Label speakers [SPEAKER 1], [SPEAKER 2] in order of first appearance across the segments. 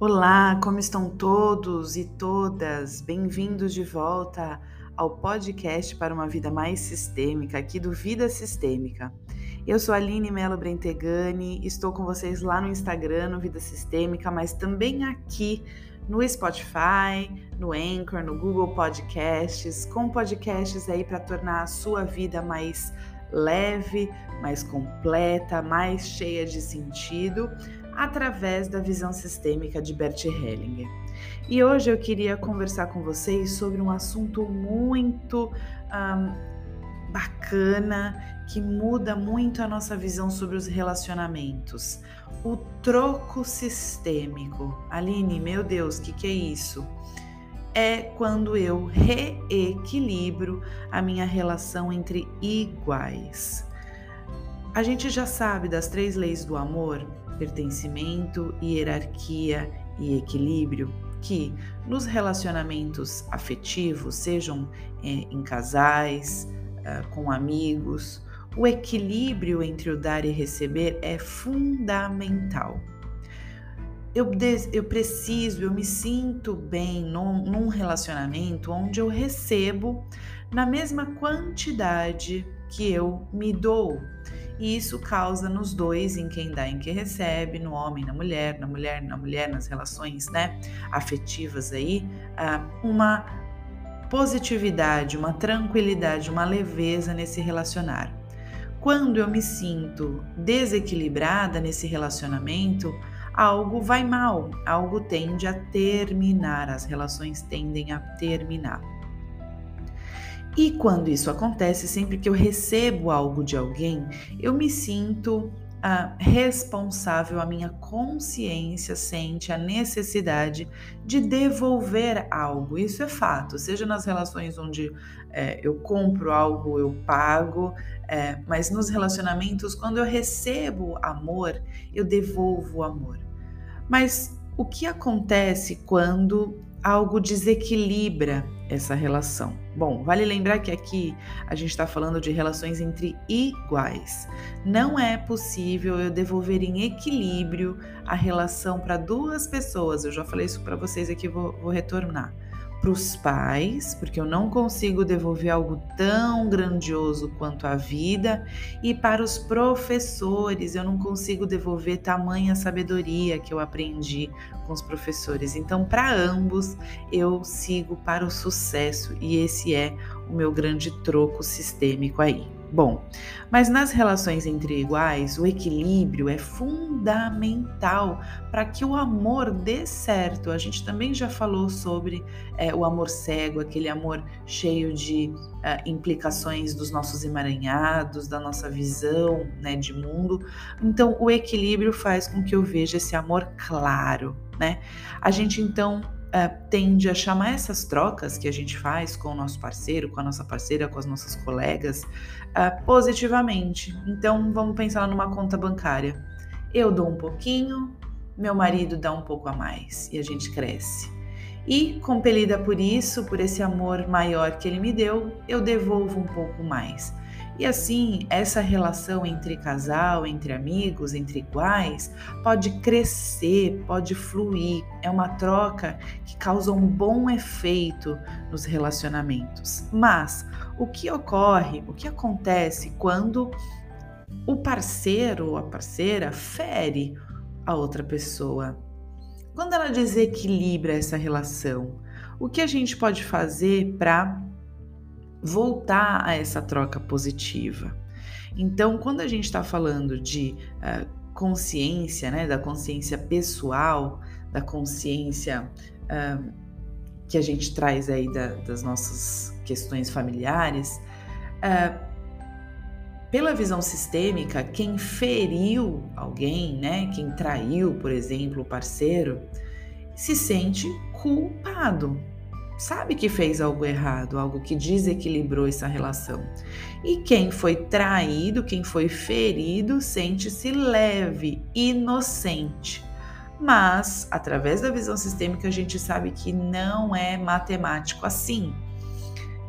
[SPEAKER 1] Olá, como estão todos e todas? Bem-vindos de volta ao podcast para uma vida mais sistêmica, aqui do Vida Sistêmica. Eu sou Aline Melo Brentegani, estou com vocês lá no Instagram, no Vida Sistêmica, mas também aqui no Spotify, no Anchor, no Google Podcasts, com podcasts aí para tornar a sua vida mais leve, mais completa, mais cheia de sentido através da visão sistêmica de Bert Hellinger. E hoje eu queria conversar com vocês sobre um assunto muito um, bacana que muda muito a nossa visão sobre os relacionamentos. O troco sistêmico. Aline, meu Deus, o que, que é isso? É quando eu reequilibro a minha relação entre iguais. A gente já sabe das três leis do amor, pertencimento, hierarquia e equilíbrio, que nos relacionamentos afetivos, sejam é, em casais, é, com amigos, o equilíbrio entre o dar e receber é fundamental. Eu, eu preciso, eu me sinto bem num, num relacionamento onde eu recebo na mesma quantidade que eu me dou. E isso causa nos dois, em quem dá, em quem recebe, no homem, na mulher, na mulher, na mulher, nas relações né, afetivas aí, ah, uma positividade, uma tranquilidade, uma leveza nesse relacionar. Quando eu me sinto desequilibrada nesse relacionamento, algo vai mal, algo tende a terminar, as relações tendem a terminar. E quando isso acontece, sempre que eu recebo algo de alguém, eu me sinto ah, responsável, a minha consciência sente a necessidade de devolver algo. Isso é fato, seja nas relações onde é, eu compro algo, eu pago, é, mas nos relacionamentos, quando eu recebo amor, eu devolvo amor. Mas o que acontece quando algo desequilibra essa relação. Bom, vale lembrar que aqui a gente está falando de relações entre iguais. Não é possível eu devolver em equilíbrio a relação para duas pessoas. Eu já falei isso para vocês aqui, vou, vou retornar para os pais, porque eu não consigo devolver algo tão grandioso quanto a vida, e para os professores, eu não consigo devolver tamanha sabedoria que eu aprendi com os professores. Então, para ambos, eu sigo para o sucesso, e esse é o meu grande troco sistêmico aí. Bom, mas nas relações entre iguais, o equilíbrio é fundamental para que o amor dê certo. A gente também já falou sobre é, o amor cego, aquele amor cheio de uh, implicações dos nossos emaranhados, da nossa visão né, de mundo. Então, o equilíbrio faz com que eu veja esse amor claro, né? A gente então uh, tende a chamar essas trocas que a gente faz com o nosso parceiro, com a nossa parceira, com as nossas colegas, uh, positivamente. Então, vamos pensar numa conta bancária. Eu dou um pouquinho, meu marido dá um pouco a mais e a gente cresce. E, compelida por isso, por esse amor maior que ele me deu, eu devolvo um pouco mais. E assim, essa relação entre casal, entre amigos, entre iguais, pode crescer, pode fluir. É uma troca que causa um bom efeito nos relacionamentos. Mas o que ocorre, o que acontece quando o parceiro ou a parceira fere a outra pessoa? Quando ela desequilibra essa relação, o que a gente pode fazer para voltar a essa troca positiva. Então, quando a gente está falando de uh, consciência, né, da consciência pessoal, da consciência uh, que a gente traz aí da, das nossas questões familiares, uh, pela visão sistêmica, quem feriu alguém, né, quem traiu, por exemplo, o parceiro, se sente culpado sabe que fez algo errado, algo que desequilibrou essa relação. E quem foi traído, quem foi ferido, sente-se leve, inocente. Mas, através da visão sistêmica, a gente sabe que não é matemático assim.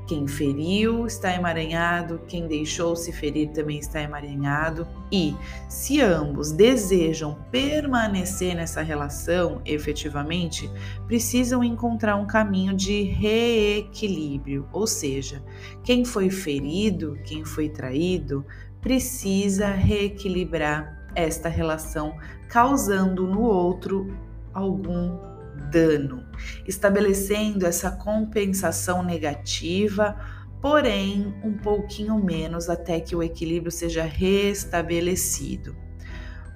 [SPEAKER 1] Quem feriu está emaranhado, quem deixou se ferir também está emaranhado. E se ambos desejam permanecer nessa relação efetivamente, precisam encontrar um caminho de reequilíbrio. Ou seja, quem foi ferido, quem foi traído, precisa reequilibrar esta relação, causando no outro algum dano, estabelecendo essa compensação negativa, porém um pouquinho menos até que o equilíbrio seja restabelecido.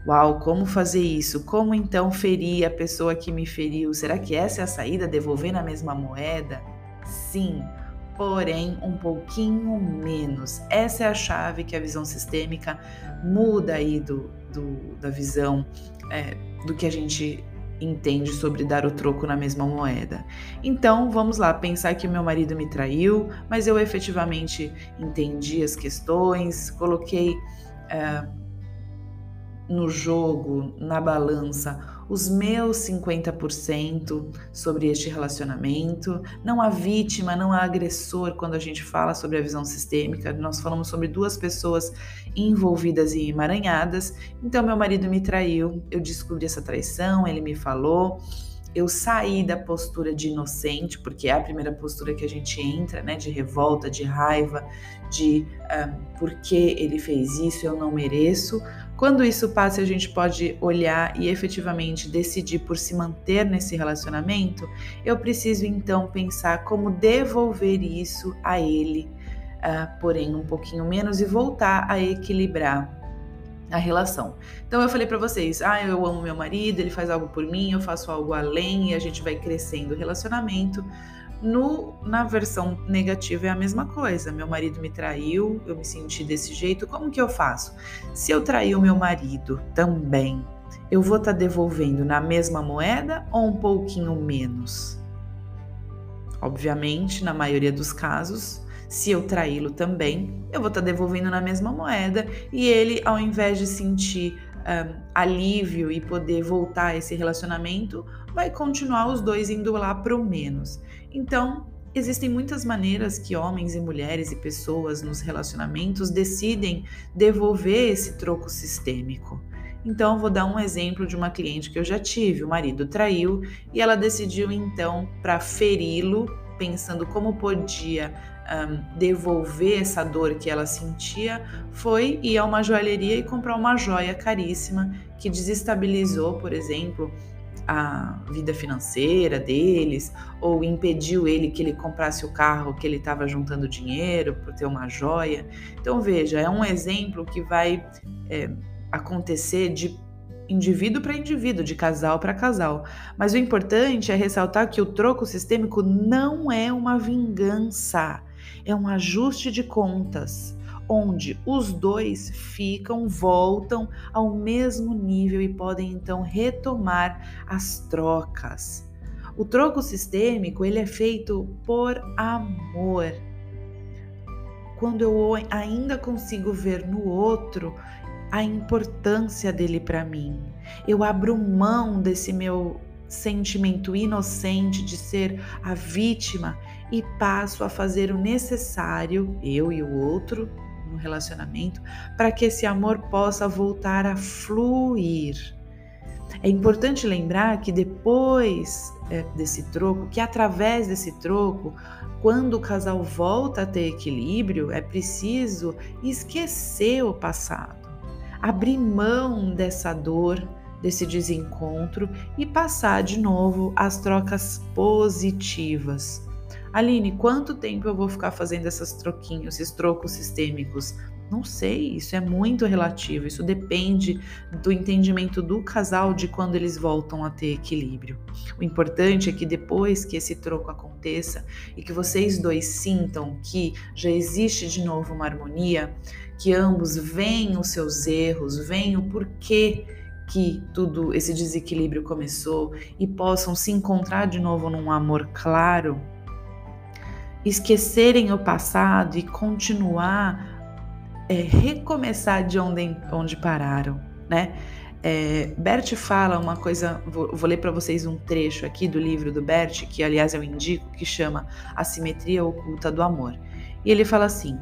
[SPEAKER 1] Uau, como fazer isso? Como então ferir a pessoa que me feriu? Será que essa é a saída? Devolver na mesma moeda? Sim, porém um pouquinho menos. Essa é a chave que a visão sistêmica muda aí do, do da visão é, do que a gente entende sobre dar o troco na mesma moeda. Então, vamos lá, pensar que meu marido me traiu, mas eu efetivamente entendi as questões, coloquei é, no jogo, na balança, os meus 50% sobre este relacionamento. Não há vítima, não há agressor quando a gente fala sobre a visão sistêmica. Nós falamos sobre duas pessoas envolvidas e emaranhadas. Então, meu marido me traiu, eu descobri essa traição, ele me falou. Eu saí da postura de inocente, porque é a primeira postura que a gente entra, né? De revolta, de raiva, de uh, por que ele fez isso, eu não mereço quando isso passa, a gente pode olhar e efetivamente decidir por se manter nesse relacionamento. Eu preciso então pensar como devolver isso a ele, uh, porém um pouquinho menos, e voltar a equilibrar a relação. Então eu falei para vocês, ah, eu amo meu marido, ele faz algo por mim, eu faço algo além e a gente vai crescendo o relacionamento. No, na versão negativa é a mesma coisa. Meu marido me traiu, eu me senti desse jeito. Como que eu faço? Se eu trair o meu marido também, eu vou estar tá devolvendo na mesma moeda ou um pouquinho menos? Obviamente, na maioria dos casos, se eu traí-lo também, eu vou estar tá devolvendo na mesma moeda e ele, ao invés de sentir um, alívio e poder voltar a esse relacionamento, vai continuar os dois indo lá para o menos. Então, existem muitas maneiras que homens e mulheres e pessoas nos relacionamentos decidem devolver esse troco sistêmico. Então, vou dar um exemplo de uma cliente que eu já tive. O marido traiu e ela decidiu então para feri-lo, pensando como podia um, devolver essa dor que ela sentia, foi ir a uma joalheria e comprar uma joia caríssima que desestabilizou, por exemplo, a vida financeira deles ou impediu ele que ele comprasse o carro que ele estava juntando dinheiro por ter uma joia. Então veja, é um exemplo que vai é, acontecer de indivíduo para indivíduo, de casal para casal. Mas o importante é ressaltar que o troco sistêmico não é uma vingança, é um ajuste de contas onde os dois ficam, voltam ao mesmo nível e podem então retomar as trocas. O troco sistêmico ele é feito por amor. Quando eu ainda consigo ver no outro a importância dele para mim, eu abro mão desse meu sentimento inocente de ser a vítima e passo a fazer o necessário, eu e o outro, no relacionamento, para que esse amor possa voltar a fluir. É importante lembrar que depois é, desse troco, que através desse troco, quando o casal volta a ter equilíbrio, é preciso esquecer o passado, abrir mão dessa dor, desse desencontro e passar de novo as trocas positivas Aline, quanto tempo eu vou ficar fazendo essas troquinhos, esses trocos sistêmicos? Não sei, isso é muito relativo, isso depende do entendimento do casal de quando eles voltam a ter equilíbrio. O importante é que depois que esse troco aconteça e que vocês dois sintam que já existe de novo uma harmonia, que ambos veem os seus erros, veem o porquê que tudo esse desequilíbrio começou e possam se encontrar de novo num amor claro, esquecerem o passado e continuar, é, recomeçar de onde, onde pararam, né? É, Bert fala uma coisa, vou, vou ler para vocês um trecho aqui do livro do Bert, que aliás eu indico, que chama A Simetria Oculta do Amor. E ele fala assim: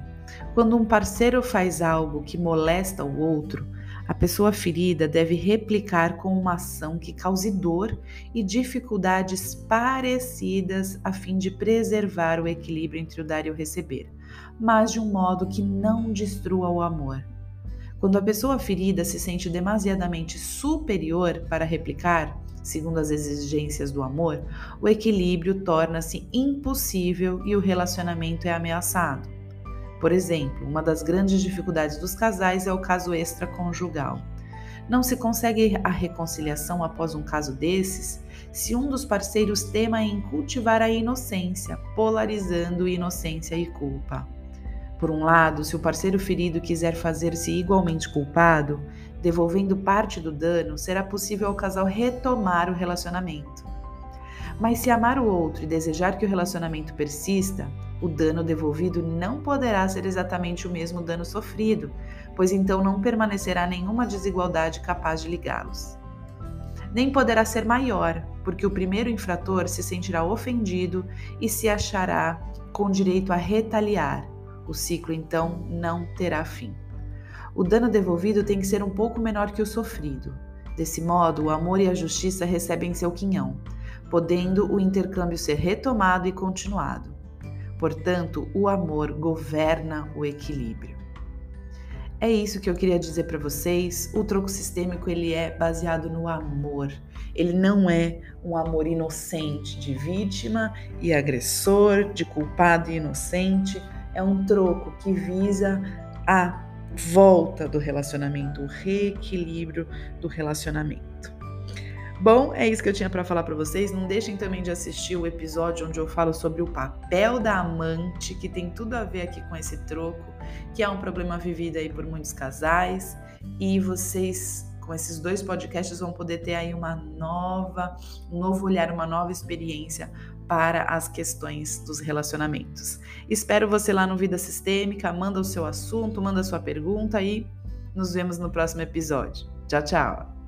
[SPEAKER 1] quando um parceiro faz algo que molesta o outro, a pessoa ferida deve replicar com uma ação que cause dor e dificuldades parecidas a fim de preservar o equilíbrio entre o dar e o receber, mas de um modo que não destrua o amor. Quando a pessoa ferida se sente demasiadamente superior para replicar, segundo as exigências do amor, o equilíbrio torna-se impossível e o relacionamento é ameaçado. Por exemplo, uma das grandes dificuldades dos casais é o caso extraconjugal. Não se consegue a reconciliação após um caso desses se um dos parceiros tema em cultivar a inocência, polarizando inocência e culpa. Por um lado, se o parceiro ferido quiser fazer-se igualmente culpado, devolvendo parte do dano, será possível ao casal retomar o relacionamento. Mas se amar o outro e desejar que o relacionamento persista, o dano devolvido não poderá ser exatamente o mesmo dano sofrido, pois então não permanecerá nenhuma desigualdade capaz de ligá-los. Nem poderá ser maior, porque o primeiro infrator se sentirá ofendido e se achará com direito a retaliar. O ciclo então não terá fim. O dano devolvido tem que ser um pouco menor que o sofrido. Desse modo, o amor e a justiça recebem seu quinhão, podendo o intercâmbio ser retomado e continuado. Portanto, o amor governa o equilíbrio. É isso que eu queria dizer para vocês. O troco sistêmico ele é baseado no amor. Ele não é um amor inocente de vítima e agressor, de culpado e inocente. É um troco que visa a volta do relacionamento, o reequilíbrio do relacionamento. Bom, é isso que eu tinha para falar para vocês. Não deixem também de assistir o episódio onde eu falo sobre o papel da amante, que tem tudo a ver aqui com esse troco, que é um problema vivido aí por muitos casais. E vocês, com esses dois podcasts, vão poder ter aí uma nova, um novo olhar, uma nova experiência para as questões dos relacionamentos. Espero você lá no Vida Sistêmica. Manda o seu assunto, manda a sua pergunta e nos vemos no próximo episódio. Tchau, tchau!